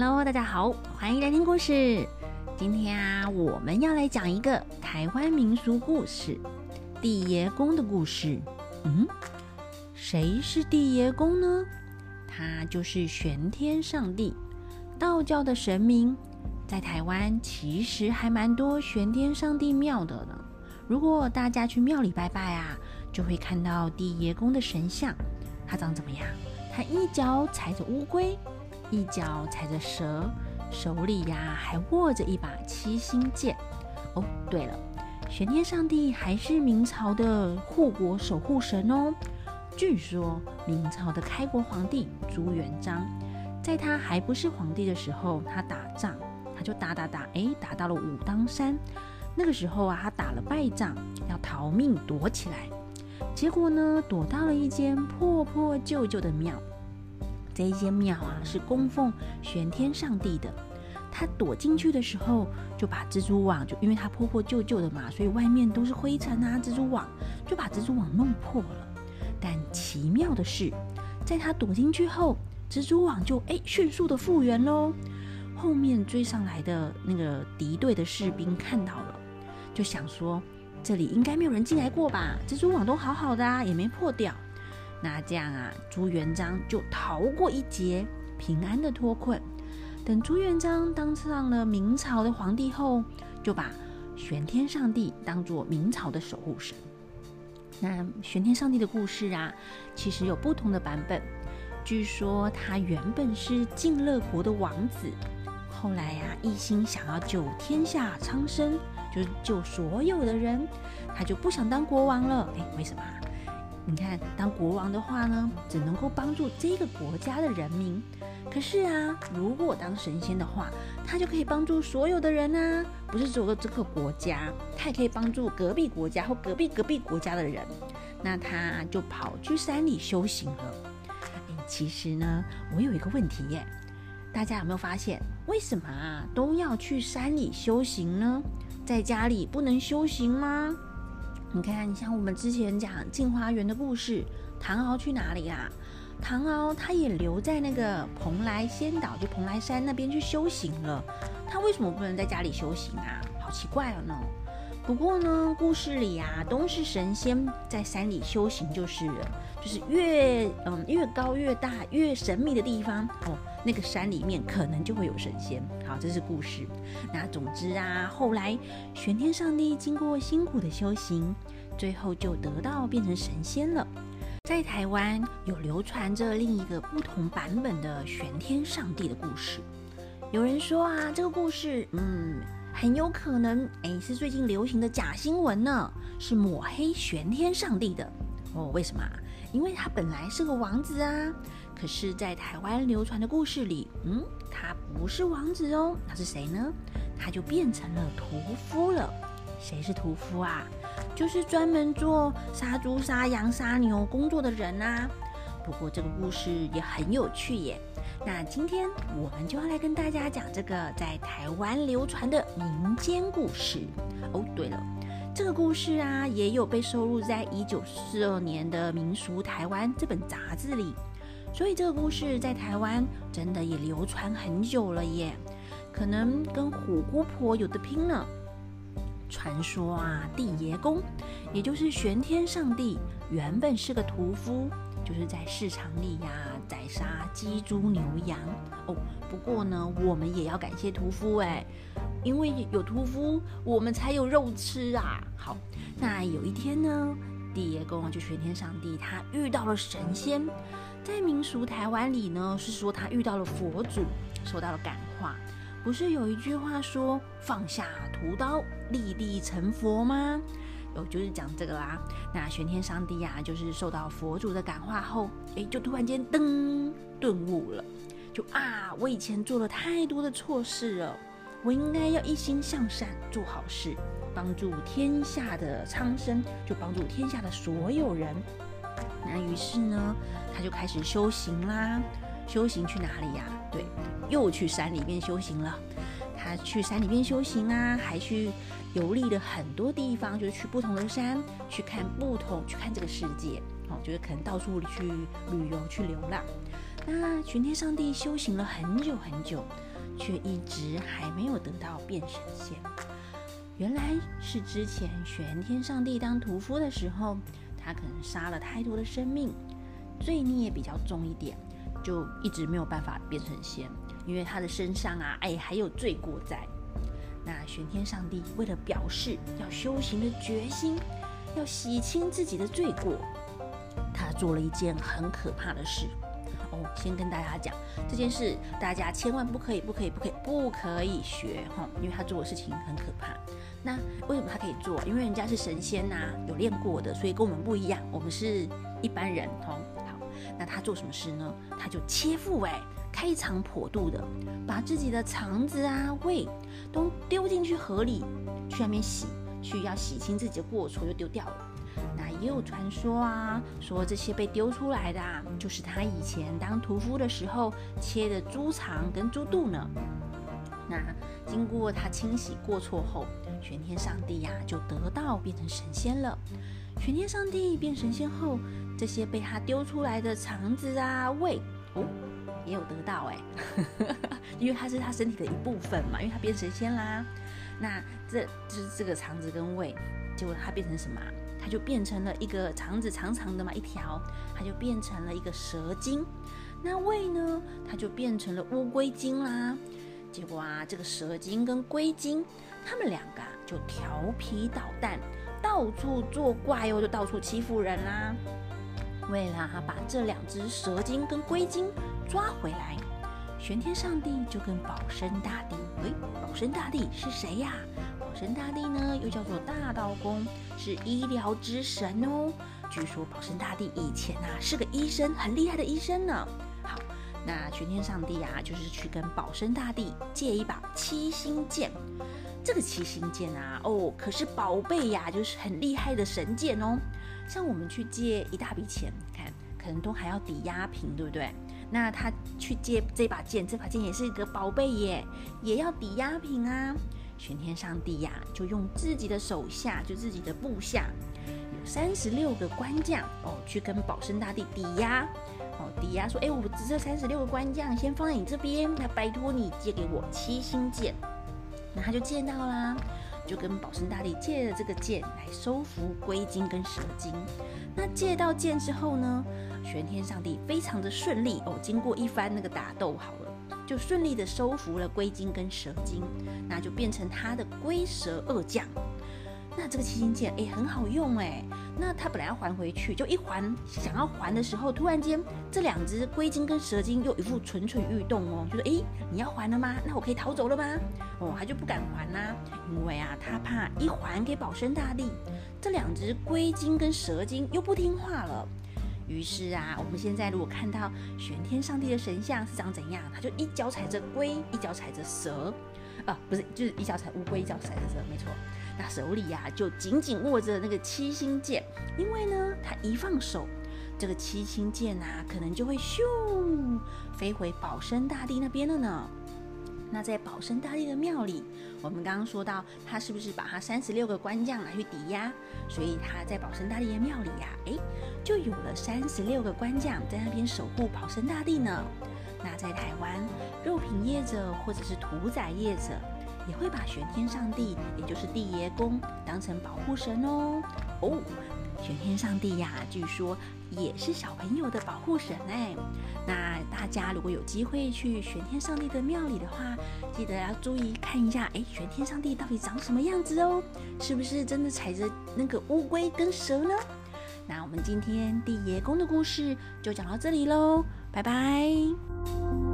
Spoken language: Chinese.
Hello，大家好，欢迎来听故事。今天啊，我们要来讲一个台湾民俗故事——地爷公的故事。嗯，谁是地爷公呢？他就是玄天上帝，道教的神明。在台湾其实还蛮多玄天上帝庙的呢。如果大家去庙里拜拜啊，就会看到地爷公的神像。他长怎么样？他一脚踩着乌龟，一脚踩着蛇，手里呀还握着一把七星剑。哦，对了，玄天上帝还是明朝的护国守护神哦。据说明朝的开国皇帝朱元璋，在他还不是皇帝的时候，他打仗，他就打打打，哎，打到了武当山。那个时候啊，他打了败仗，要逃命躲起来，结果呢，躲到了一间破破旧旧的庙。这一间庙啊，是供奉玄天上帝的。他躲进去的时候，就把蜘蛛网，就因为它破破旧旧的嘛，所以外面都是灰尘啊，蜘蛛网就把蜘蛛网弄破了。但奇妙的是，在他躲进去后，蜘蛛网就哎迅速的复原喽。后面追上来的那个敌对的士兵看到了。就想说，这里应该没有人进来过吧？蜘蛛网都好好的啊，也没破掉。那这样啊，朱元璋就逃过一劫，平安的脱困。等朱元璋当上了明朝的皇帝后，就把玄天上帝当做明朝的守护神。那玄天上帝的故事啊，其实有不同的版本。据说他原本是晋乐国的王子，后来呀，一心想要救天下苍生。就是救所有的人，他就不想当国王了。哎，为什么？你看，当国王的话呢，只能够帮助这个国家的人民。可是啊，如果当神仙的话，他就可以帮助所有的人啊，不是只有这个国家，他也可以帮助隔壁国家或隔壁隔壁国家的人。那他就跑去山里修行了。诶，其实呢，我有一个问题耶，大家有没有发现，为什么啊都要去山里修行呢？在家里不能修行吗？你看，像我们之前讲镜花园的故事，唐敖去哪里啊？唐敖他也留在那个蓬莱仙岛，就蓬莱山那边去修行了。他为什么不能在家里修行啊？好奇怪哦呢。不过呢，故事里啊，都是神仙在山里修行就是了，就是越嗯越高越大越神秘的地方哦。那个山里面可能就会有神仙。好，这是故事。那总之啊，后来玄天上帝经过辛苦的修行，最后就得到变成神仙了。在台湾有流传着另一个不同版本的玄天上帝的故事。有人说啊，这个故事，嗯，很有可能，哎，是最近流行的假新闻呢，是抹黑玄天上帝的。哦，为什么？因为他本来是个王子啊。可是，在台湾流传的故事里，嗯，他不是王子哦，那是谁呢？他就变成了屠夫了。谁是屠夫啊？就是专门做杀猪、杀羊、杀牛工作的人啊。不过这个故事也很有趣耶。那今天我们就要来跟大家讲这个在台湾流传的民间故事。哦，对了，这个故事啊，也有被收录在一九四二年的《民俗台湾》这本杂志里。所以这个故事在台湾真的也流传很久了耶，可能跟虎姑婆有的拼了。传说啊，地爷公，也就是玄天上帝，原本是个屠夫，就是在市场里呀宰杀鸡、猪、牛、羊。哦，不过呢，我们也要感谢屠夫哎，因为有屠夫，我们才有肉吃啊。好，那有一天呢，地爷公就玄天上帝，他遇到了神仙。在民俗台湾里呢，是说他遇到了佛祖，受到了感化。不是有一句话说“放下屠刀，立地成佛”吗？就是讲这个啦。那玄天上帝呀，就是受到佛祖的感化后，哎，就突然间噔顿悟了，就啊，我以前做了太多的错事了，我应该要一心向善，做好事，帮助天下的苍生，就帮助天下的所有人。那于是呢，他就开始修行啦。修行去哪里呀？对，又去山里面修行了。他去山里面修行啊，还去游历了很多地方，就是去不同的山，去看不同，去看这个世界。哦，就是可能到处去旅游、去流浪。那玄天上帝修行了很久很久，却一直还没有得到变神仙。原来是之前玄天上帝当屠夫的时候，他可能杀了太多的生命，罪孽比较重一点，就一直没有办法变成仙，因为他的身上啊，哎，还有罪过在。那玄天上帝为了表示要修行的决心，要洗清自己的罪过，他做了一件很可怕的事。哦，先跟大家讲这件事，大家千万不可以、不可以、不可以、不可以学哈，因为他做的事情很可怕。那为什么他可以做？因为人家是神仙呐，有练过的，所以跟我们不一样，我们是一般人哈。好，那他做什么事呢？他就切腹哎，开肠破肚的，把自己的肠子啊、胃都丢进去河里，去那边洗，去要洗清自己的过错，就丢掉了。那也有传说啊，说这些被丢出来的，啊，就是他以前当屠夫的时候切的猪肠跟猪肚呢。那经过他清洗过错后，玄天上帝呀就得到变成神仙了。玄天上帝变神仙后，这些被他丢出来的肠子啊、胃哦，也有得到哎，因为它是他身体的一部分嘛，因为他变神仙啦。那这就是这个肠子跟胃，结果它变成什么？它就变成了一个肠子长长的嘛，一条，它就变成了一个蛇精。那胃呢，它就变成了乌龟精啦。结果啊，这个蛇精跟龟精，他们两个啊就调皮捣蛋，到处作怪哦，就到处欺负人啦。为了把这两只蛇精跟龟精抓回来，玄天上帝就跟保生大帝，喂，保生大帝是谁呀？神大帝呢，又叫做大道公，是医疗之神哦。据说保生大帝以前啊是个医生，很厉害的医生呢。好，那玄天上帝啊，就是去跟保生大帝借一把七星剑。这个七星剑啊，哦，可是宝贝呀，就是很厉害的神剑哦。像我们去借一大笔钱，看可能都还要抵押品，对不对？那他去借这把剑，这把剑也是一个宝贝耶，也要抵押品啊。玄天上帝呀，就用自己的手下，就自己的部下，有三十六个官将哦，去跟保生大帝抵押哦，抵押说，哎，我只这三十六个官将先放在你这边，那拜托你借给我七星剑。那他就借到啦，就跟保生大帝借了这个剑来收服龟精跟蛇精。那借到剑之后呢，玄天上帝非常的顺利哦，经过一番那个打斗，好了。就顺利的收服了龟精跟蛇精，那就变成他的龟蛇二将。那这个七星剑哎很好用哎，那他本来要还回去，就一还想要还的时候，突然间这两只龟精跟蛇精又一副蠢蠢欲动哦，就说哎你要还了吗？那我可以逃走了吗？哦他就不敢还啦，因为啊他怕一还给保生大帝，这两只龟精跟蛇精又不听话了。于是啊，我们现在如果看到玄天上帝的神像是长怎样，他就一脚踩着龟，一脚踩着蛇，啊，不是，就是一脚踩乌龟，一脚踩着蛇，没错。那手里呀就紧紧握着那个七星剑，因为呢，他一放手，这个七星剑啊，可能就会咻飞回保生大帝那边了呢。那在保生大帝的庙里，我们刚刚说到他是不是把他三十六个官将拿去抵押？所以他在保生大帝的庙里呀，哎，就有了三十六个官将在那边守护保生大帝呢。那在台湾，肉品业者或者是屠宰业者，也会把玄天上帝，也就是地爷公，当成保护神哦。哦。玄天上帝呀，据说也是小朋友的保护神哎。那大家如果有机会去玄天上帝的庙里的话，记得要注意看一下，哎，玄天上帝到底长什么样子哦？是不是真的踩着那个乌龟跟蛇呢？那我们今天地爷公的故事就讲到这里喽，拜拜。